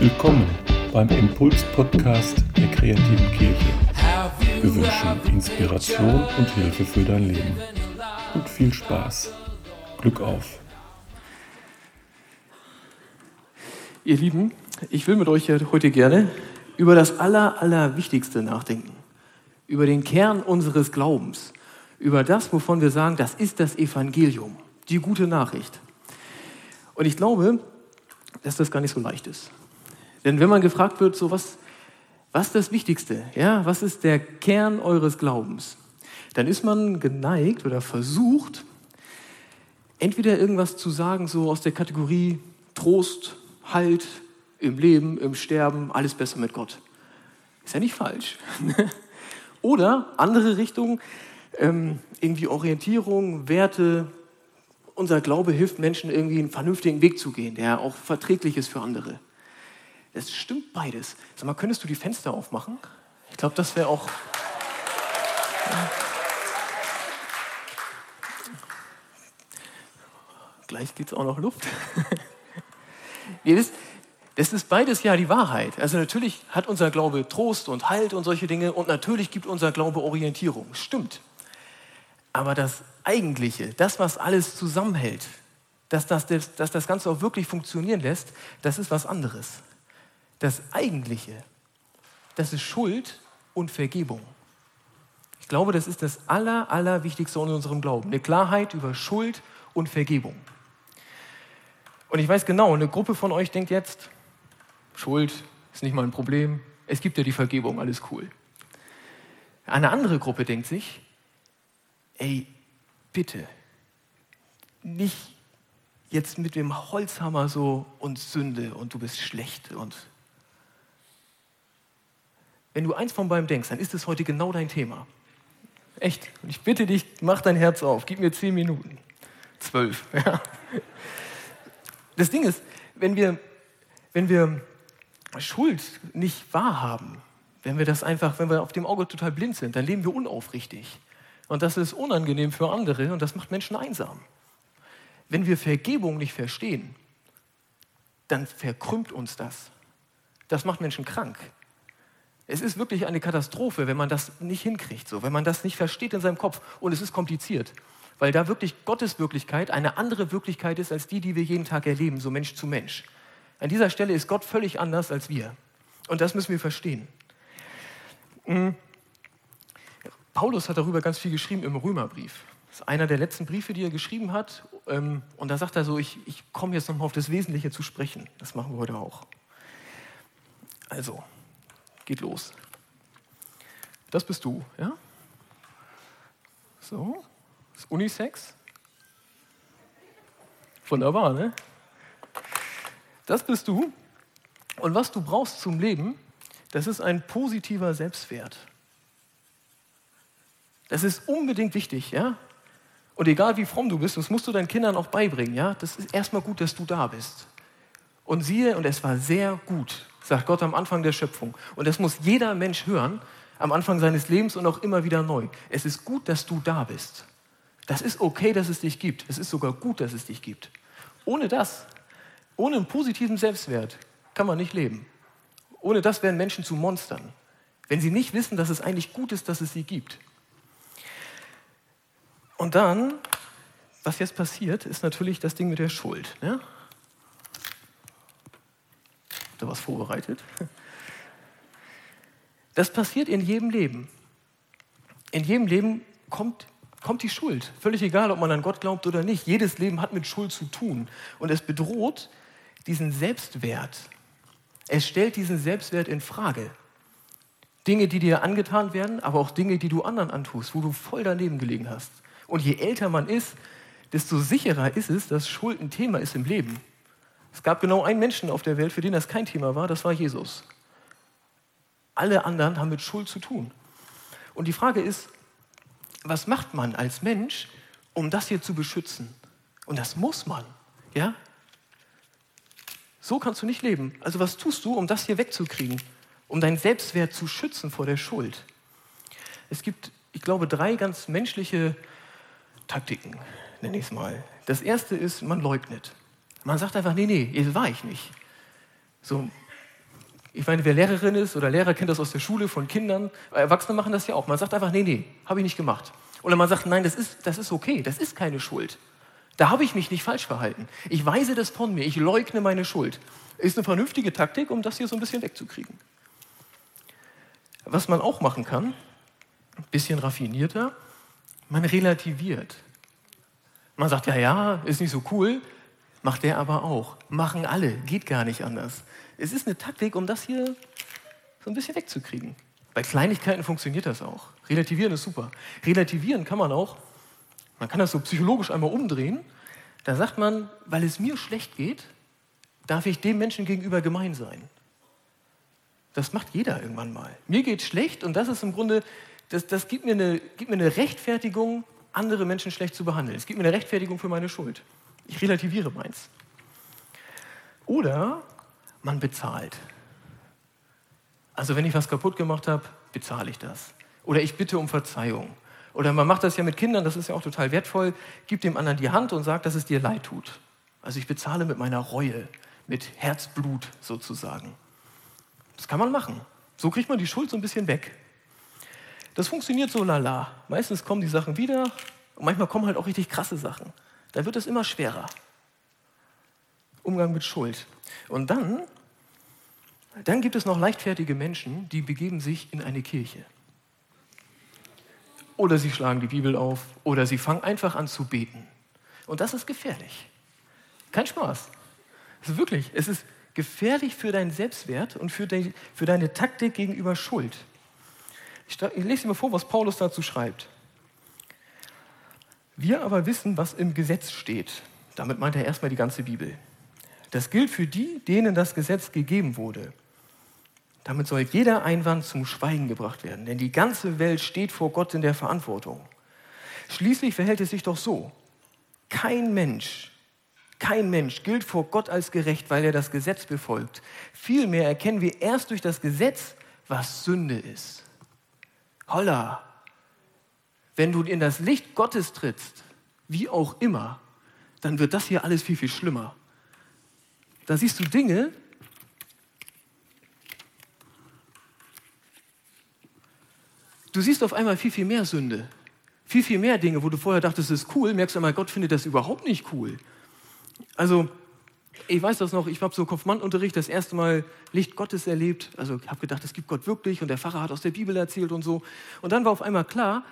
Willkommen beim Impuls-Podcast der kreativen Kirche. Wir wünschen Inspiration und Hilfe für dein Leben. Und viel Spaß. Glück auf. Ihr Lieben, ich will mit euch heute gerne über das Aller, Allerwichtigste nachdenken. Über den Kern unseres Glaubens. Über das, wovon wir sagen, das ist das Evangelium. Die gute Nachricht. Und ich glaube, dass das gar nicht so leicht ist. Denn wenn man gefragt wird, so was, was ist das Wichtigste? Ja, was ist der Kern eures Glaubens? Dann ist man geneigt oder versucht, entweder irgendwas zu sagen, so aus der Kategorie Trost, Halt im Leben, im Sterben, alles besser mit Gott. Ist ja nicht falsch. Oder andere Richtung, ähm, irgendwie Orientierung, Werte. Unser Glaube hilft Menschen irgendwie einen vernünftigen Weg zu gehen, der auch verträglich ist für andere. Es stimmt beides. Sag mal, könntest du die Fenster aufmachen? Ich glaube, das wäre auch. Gleich gibt es auch noch Luft. Ihr wisst, das ist beides ja die Wahrheit. Also natürlich hat unser Glaube Trost und Halt und solche Dinge und natürlich gibt unser Glaube Orientierung. Stimmt. Aber das Eigentliche, das, was alles zusammenhält, dass das, dass das Ganze auch wirklich funktionieren lässt, das ist was anderes. Das Eigentliche, das ist Schuld und Vergebung. Ich glaube, das ist das Aller, Allerwichtigste in unserem Glauben. Eine Klarheit über Schuld und Vergebung. Und ich weiß genau, eine Gruppe von euch denkt jetzt, Schuld ist nicht mal ein Problem, es gibt ja die Vergebung, alles cool. Eine andere Gruppe denkt sich, ey, bitte, nicht jetzt mit dem Holzhammer so und Sünde und du bist schlecht und wenn du eins von beiden denkst, dann ist es heute genau dein Thema. Echt. Und ich bitte dich, mach dein Herz auf, gib mir zehn Minuten. Zwölf. Ja. Das Ding ist, wenn wir, wenn wir Schuld nicht wahrhaben, wenn wir das einfach, wenn wir auf dem Auge total blind sind, dann leben wir unaufrichtig. Und das ist unangenehm für andere und das macht Menschen einsam. Wenn wir Vergebung nicht verstehen, dann verkrümmt uns das. Das macht Menschen krank. Es ist wirklich eine Katastrophe, wenn man das nicht hinkriegt, so, wenn man das nicht versteht in seinem Kopf. Und es ist kompliziert weil da wirklich Gottes Wirklichkeit eine andere Wirklichkeit ist als die, die wir jeden Tag erleben, so Mensch zu Mensch. An dieser Stelle ist Gott völlig anders als wir. Und das müssen wir verstehen. Mhm. Paulus hat darüber ganz viel geschrieben im Römerbrief. Das ist einer der letzten Briefe, die er geschrieben hat. Ähm, und da sagt er so, ich, ich komme jetzt nochmal auf das Wesentliche zu sprechen. Das machen wir heute auch. Also, geht los. Das bist du, ja? So. Ist Unisex? Wunderbar, ne? Das bist du. Und was du brauchst zum Leben, das ist ein positiver Selbstwert. Das ist unbedingt wichtig, ja? Und egal wie fromm du bist, das musst du deinen Kindern auch beibringen, ja? Das ist erstmal gut, dass du da bist. Und siehe, und es war sehr gut, sagt Gott am Anfang der Schöpfung. Und das muss jeder Mensch hören, am Anfang seines Lebens und auch immer wieder neu. Es ist gut, dass du da bist. Das ist okay, dass es dich gibt. Es ist sogar gut, dass es dich gibt. Ohne das, ohne einen positiven Selbstwert, kann man nicht leben. Ohne das werden Menschen zu Monstern. Wenn sie nicht wissen, dass es eigentlich gut ist, dass es sie gibt. Und dann, was jetzt passiert, ist natürlich das Ding mit der Schuld. Ne? Habt ihr was vorbereitet? Das passiert in jedem Leben. In jedem Leben kommt kommt die Schuld. Völlig egal, ob man an Gott glaubt oder nicht. Jedes Leben hat mit Schuld zu tun. Und es bedroht diesen Selbstwert. Es stellt diesen Selbstwert in Frage. Dinge, die dir angetan werden, aber auch Dinge, die du anderen antust, wo du voll daneben gelegen hast. Und je älter man ist, desto sicherer ist es, dass Schuld ein Thema ist im Leben. Es gab genau einen Menschen auf der Welt, für den das kein Thema war, das war Jesus. Alle anderen haben mit Schuld zu tun. Und die Frage ist, was macht man als Mensch, um das hier zu beschützen? Und das muss man, ja? So kannst du nicht leben. Also was tust du, um das hier wegzukriegen? Um deinen Selbstwert zu schützen vor der Schuld? Es gibt ich glaube, drei ganz menschliche Taktiken, nenne ich es mal. Das erste ist, man leugnet. Man sagt einfach, nee, nee, das war ich nicht. So, ich meine, wer Lehrerin ist oder Lehrer kennt das aus der Schule von Kindern, Erwachsene machen das ja auch. Man sagt einfach, nee, nee, habe ich nicht gemacht. Oder man sagt, nein, das ist, das ist okay, das ist keine Schuld. Da habe ich mich nicht falsch verhalten. Ich weise das von mir, ich leugne meine Schuld. Ist eine vernünftige Taktik, um das hier so ein bisschen wegzukriegen. Was man auch machen kann, ein bisschen raffinierter, man relativiert. Man sagt, ja, ja, ist nicht so cool, macht der aber auch. Machen alle, geht gar nicht anders. Es ist eine Taktik, um das hier so ein bisschen wegzukriegen. Bei Kleinigkeiten funktioniert das auch. Relativieren ist super. Relativieren kann man auch, man kann das so psychologisch einmal umdrehen. Da sagt man, weil es mir schlecht geht, darf ich dem Menschen gegenüber gemein sein. Das macht jeder irgendwann mal. Mir geht schlecht und das ist im Grunde, das, das gibt, mir eine, gibt mir eine Rechtfertigung, andere Menschen schlecht zu behandeln. Es gibt mir eine Rechtfertigung für meine Schuld. Ich relativiere meins. Oder man bezahlt. Also wenn ich was kaputt gemacht habe, bezahle ich das. Oder ich bitte um Verzeihung. Oder man macht das ja mit Kindern, das ist ja auch total wertvoll, gibt dem anderen die Hand und sagt, dass es dir leid tut. Also ich bezahle mit meiner Reue, mit Herzblut sozusagen. Das kann man machen. So kriegt man die Schuld so ein bisschen weg. Das funktioniert so lala. Meistens kommen die Sachen wieder und manchmal kommen halt auch richtig krasse Sachen. Da wird es immer schwerer. Umgang mit Schuld. Und dann, dann gibt es noch leichtfertige Menschen, die begeben sich in eine Kirche. Oder sie schlagen die Bibel auf oder sie fangen einfach an zu beten. Und das ist gefährlich. Kein Spaß. Es ist wirklich, es ist gefährlich für deinen Selbstwert und für, de, für deine Taktik gegenüber Schuld. Ich, ich lese dir mal vor, was Paulus dazu schreibt. Wir aber wissen, was im Gesetz steht. Damit meint er erstmal die ganze Bibel. Das gilt für die, denen das Gesetz gegeben wurde. Damit soll jeder Einwand zum Schweigen gebracht werden, denn die ganze Welt steht vor Gott in der Verantwortung. Schließlich verhält es sich doch so. Kein Mensch, kein Mensch gilt vor Gott als gerecht, weil er das Gesetz befolgt. Vielmehr erkennen wir erst durch das Gesetz, was Sünde ist. Holla! Wenn du in das Licht Gottes trittst, wie auch immer, dann wird das hier alles viel, viel schlimmer. Da siehst du Dinge, du siehst auf einmal viel, viel mehr Sünde. Viel, viel mehr Dinge, wo du vorher dachtest, das ist cool, merkst du einmal, Gott findet das überhaupt nicht cool. Also, ich weiß das noch, ich habe so Kopfmannunterricht das erste Mal Licht Gottes erlebt. Also, ich habe gedacht, es gibt Gott wirklich und der Pfarrer hat aus der Bibel erzählt und so. Und dann war auf einmal klar,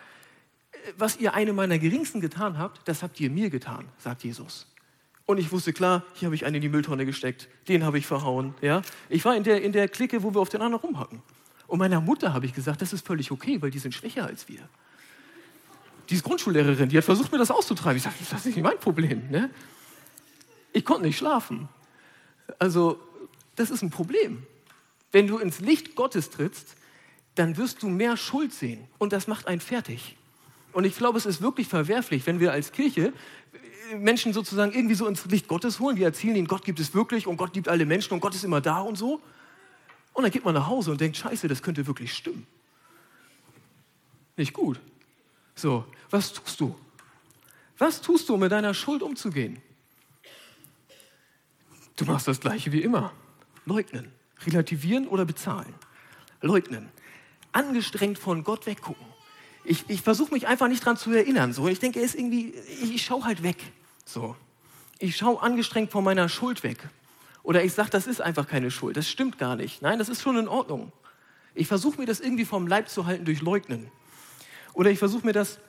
was ihr eine meiner Geringsten getan habt, das habt ihr mir getan, sagt Jesus. Und ich wusste klar, hier habe ich einen in die Mülltonne gesteckt, den habe ich verhauen. Ja? Ich war in der, in der Clique, wo wir auf den anderen rumhacken. Und meiner Mutter habe ich gesagt, das ist völlig okay, weil die sind schwächer als wir. Die ist Grundschullehrerin, die hat versucht, mir das auszutreiben. Ich sage, das ist nicht mein Problem. Ne? Ich konnte nicht schlafen. Also, das ist ein Problem. Wenn du ins Licht Gottes trittst, dann wirst du mehr Schuld sehen. Und das macht einen fertig. Und ich glaube, es ist wirklich verwerflich, wenn wir als Kirche Menschen sozusagen irgendwie so ins Licht Gottes holen. Wir erzählen ihnen, Gott gibt es wirklich und Gott liebt alle Menschen und Gott ist immer da und so. Und dann geht man nach Hause und denkt, scheiße, das könnte wirklich stimmen. Nicht gut. So, was tust du? Was tust du, um mit deiner Schuld umzugehen? Du machst das gleiche wie immer. Leugnen, relativieren oder bezahlen. Leugnen. Angestrengt von Gott weggucken ich, ich versuche mich einfach nicht dran zu erinnern. So. Ich denke, er ist irgendwie, ich, ich schaue halt weg. So. Ich schaue angestrengt von meiner Schuld weg. Oder ich sage, das ist einfach keine Schuld. Das stimmt gar nicht. Nein, das ist schon in Ordnung. Ich versuche mir das irgendwie vom Leib zu halten durch Leugnen. Oder ich versuche mir das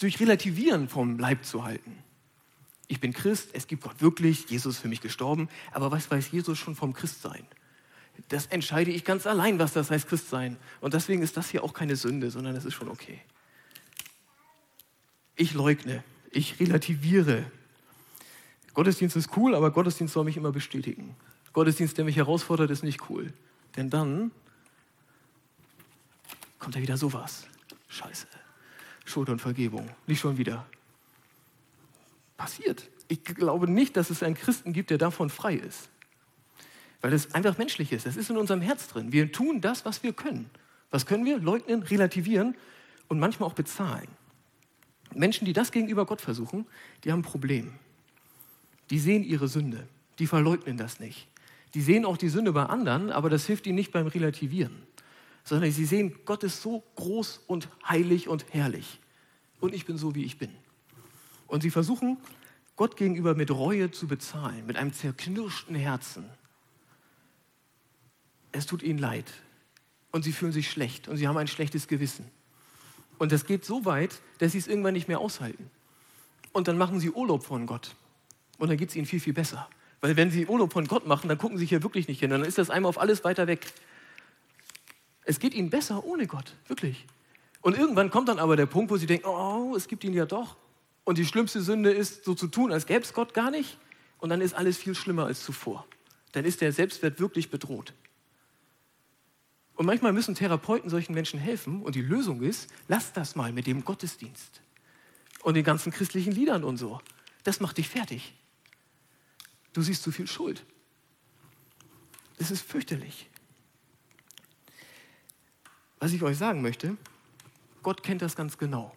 durch Relativieren vom Leib zu halten. Ich bin Christ, es gibt Gott wirklich, Jesus ist für mich gestorben, aber was weiß Jesus schon vom Christsein? das entscheide ich ganz allein, was das heißt, Christ sein. Und deswegen ist das hier auch keine Sünde, sondern es ist schon okay. Ich leugne, ich relativiere. Gottesdienst ist cool, aber Gottesdienst soll mich immer bestätigen. Gottesdienst, der mich herausfordert, ist nicht cool. Denn dann kommt ja wieder sowas. Scheiße. Schuld und Vergebung. Nicht schon wieder. Passiert. Ich glaube nicht, dass es einen Christen gibt, der davon frei ist. Weil das einfach menschlich ist. Das ist in unserem Herz drin. Wir tun das, was wir können. Was können wir? Leugnen, relativieren und manchmal auch bezahlen. Menschen, die das gegenüber Gott versuchen, die haben ein Problem. Die sehen ihre Sünde, die verleugnen das nicht. Die sehen auch die Sünde bei anderen, aber das hilft ihnen nicht beim Relativieren, sondern sie sehen, Gott ist so groß und heilig und herrlich und ich bin so, wie ich bin. Und sie versuchen, Gott gegenüber mit Reue zu bezahlen, mit einem zerknirschten Herzen. Es tut ihnen leid und sie fühlen sich schlecht und sie haben ein schlechtes Gewissen. Und das geht so weit, dass sie es irgendwann nicht mehr aushalten. Und dann machen sie Urlaub von Gott. Und dann geht es ihnen viel, viel besser. Weil wenn sie Urlaub von Gott machen, dann gucken sie hier wirklich nicht hin. Dann ist das einmal auf alles weiter weg. Es geht ihnen besser ohne Gott, wirklich. Und irgendwann kommt dann aber der Punkt, wo sie denken, oh, es gibt ihn ja doch. Und die schlimmste Sünde ist, so zu tun, als gäbe es Gott gar nicht. Und dann ist alles viel schlimmer als zuvor. Dann ist der Selbstwert wirklich bedroht. Und manchmal müssen Therapeuten solchen Menschen helfen. Und die Lösung ist, lass das mal mit dem Gottesdienst und den ganzen christlichen Liedern und so. Das macht dich fertig. Du siehst zu viel Schuld. Das ist fürchterlich. Was ich euch sagen möchte, Gott kennt das ganz genau.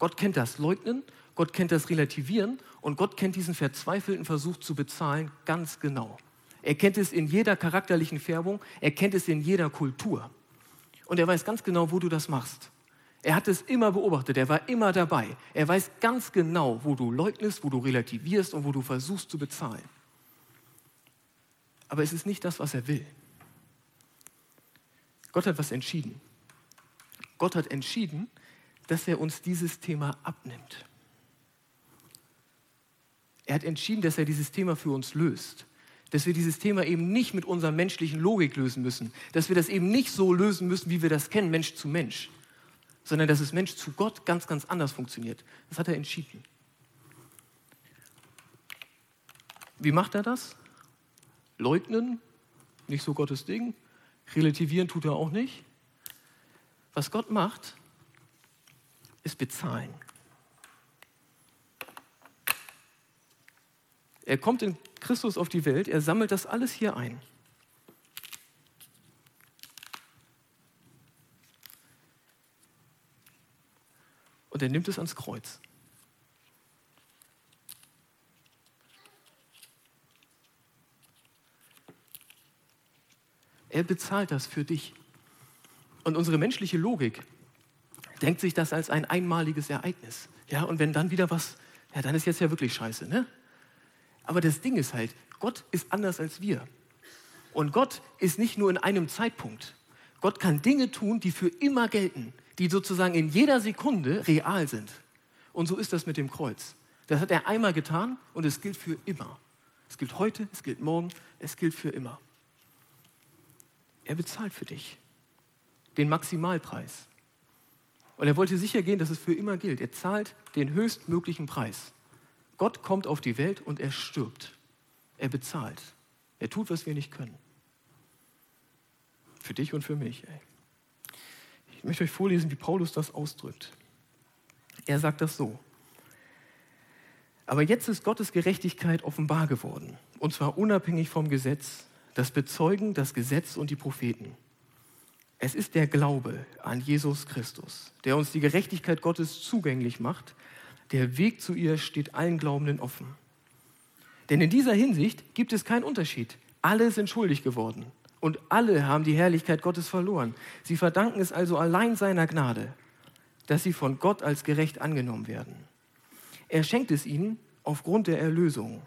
Gott kennt das Leugnen, Gott kennt das Relativieren und Gott kennt diesen verzweifelten Versuch zu bezahlen ganz genau. Er kennt es in jeder charakterlichen Färbung, er kennt es in jeder Kultur. Und er weiß ganz genau, wo du das machst. Er hat es immer beobachtet, er war immer dabei. Er weiß ganz genau, wo du leugnest, wo du relativierst und wo du versuchst zu bezahlen. Aber es ist nicht das, was er will. Gott hat was entschieden. Gott hat entschieden, dass er uns dieses Thema abnimmt. Er hat entschieden, dass er dieses Thema für uns löst dass wir dieses Thema eben nicht mit unserer menschlichen Logik lösen müssen, dass wir das eben nicht so lösen müssen, wie wir das kennen, Mensch zu Mensch, sondern dass es Mensch zu Gott ganz, ganz anders funktioniert. Das hat er entschieden. Wie macht er das? Leugnen, nicht so Gottes Ding. Relativieren tut er auch nicht. Was Gott macht, ist bezahlen. Er kommt in Christus auf die Welt, er sammelt das alles hier ein. Und er nimmt es ans Kreuz. Er bezahlt das für dich. Und unsere menschliche Logik denkt sich das als ein einmaliges Ereignis. Ja, und wenn dann wieder was, ja, dann ist jetzt ja wirklich scheiße, ne? Aber das Ding ist halt, Gott ist anders als wir. Und Gott ist nicht nur in einem Zeitpunkt. Gott kann Dinge tun, die für immer gelten, die sozusagen in jeder Sekunde real sind. Und so ist das mit dem Kreuz. Das hat er einmal getan und es gilt für immer. Es gilt heute, es gilt morgen, es gilt für immer. Er bezahlt für dich den Maximalpreis. Und er wollte sicher gehen, dass es für immer gilt. Er zahlt den höchstmöglichen Preis. Gott kommt auf die Welt und er stirbt. Er bezahlt. Er tut, was wir nicht können. Für dich und für mich. Ey. Ich möchte euch vorlesen, wie Paulus das ausdrückt. Er sagt das so. Aber jetzt ist Gottes Gerechtigkeit offenbar geworden, und zwar unabhängig vom Gesetz, das bezeugen das Gesetz und die Propheten. Es ist der Glaube an Jesus Christus, der uns die Gerechtigkeit Gottes zugänglich macht der Weg zu ihr steht allen Glaubenden offen. Denn in dieser Hinsicht gibt es keinen Unterschied. Alle sind schuldig geworden und alle haben die Herrlichkeit Gottes verloren. Sie verdanken es also allein seiner Gnade, dass sie von Gott als gerecht angenommen werden. Er schenkt es ihnen aufgrund der Erlösung,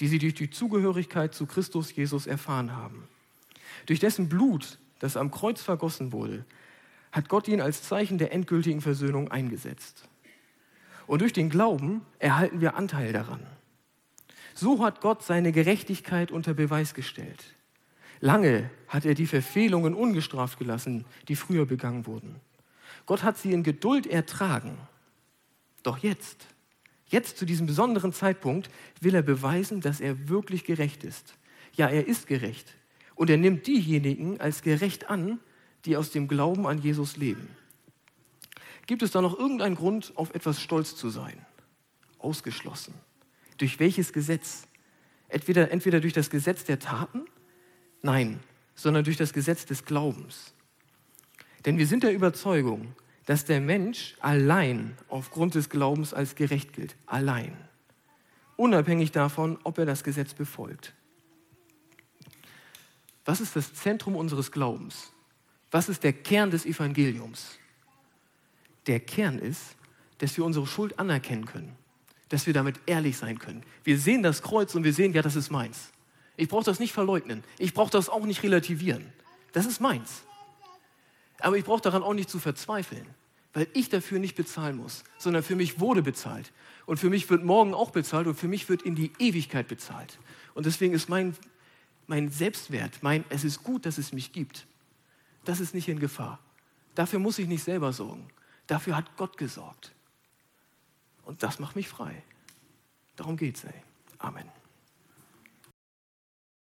die sie durch die Zugehörigkeit zu Christus Jesus erfahren haben. Durch dessen Blut, das am Kreuz vergossen wurde, hat Gott ihn als Zeichen der endgültigen Versöhnung eingesetzt. Und durch den Glauben erhalten wir Anteil daran. So hat Gott seine Gerechtigkeit unter Beweis gestellt. Lange hat er die Verfehlungen ungestraft gelassen, die früher begangen wurden. Gott hat sie in Geduld ertragen. Doch jetzt, jetzt zu diesem besonderen Zeitpunkt, will er beweisen, dass er wirklich gerecht ist. Ja, er ist gerecht. Und er nimmt diejenigen als gerecht an, die aus dem Glauben an Jesus leben. Gibt es da noch irgendeinen Grund, auf etwas stolz zu sein? Ausgeschlossen. Durch welches Gesetz? Entweder, entweder durch das Gesetz der Taten? Nein, sondern durch das Gesetz des Glaubens. Denn wir sind der Überzeugung, dass der Mensch allein aufgrund des Glaubens als gerecht gilt. Allein. Unabhängig davon, ob er das Gesetz befolgt. Was ist das Zentrum unseres Glaubens? Was ist der Kern des Evangeliums? Der Kern ist, dass wir unsere Schuld anerkennen können, dass wir damit ehrlich sein können. Wir sehen das Kreuz und wir sehen, ja, das ist meins. Ich brauche das nicht verleugnen. Ich brauche das auch nicht relativieren. Das ist meins. Aber ich brauche daran auch nicht zu verzweifeln, weil ich dafür nicht bezahlen muss, sondern für mich wurde bezahlt. Und für mich wird morgen auch bezahlt und für mich wird in die Ewigkeit bezahlt. Und deswegen ist mein, mein Selbstwert, mein, es ist gut, dass es mich gibt, das ist nicht in Gefahr. Dafür muss ich nicht selber sorgen. Dafür hat Gott gesorgt. Und das macht mich frei. Darum geht's, ey. Amen.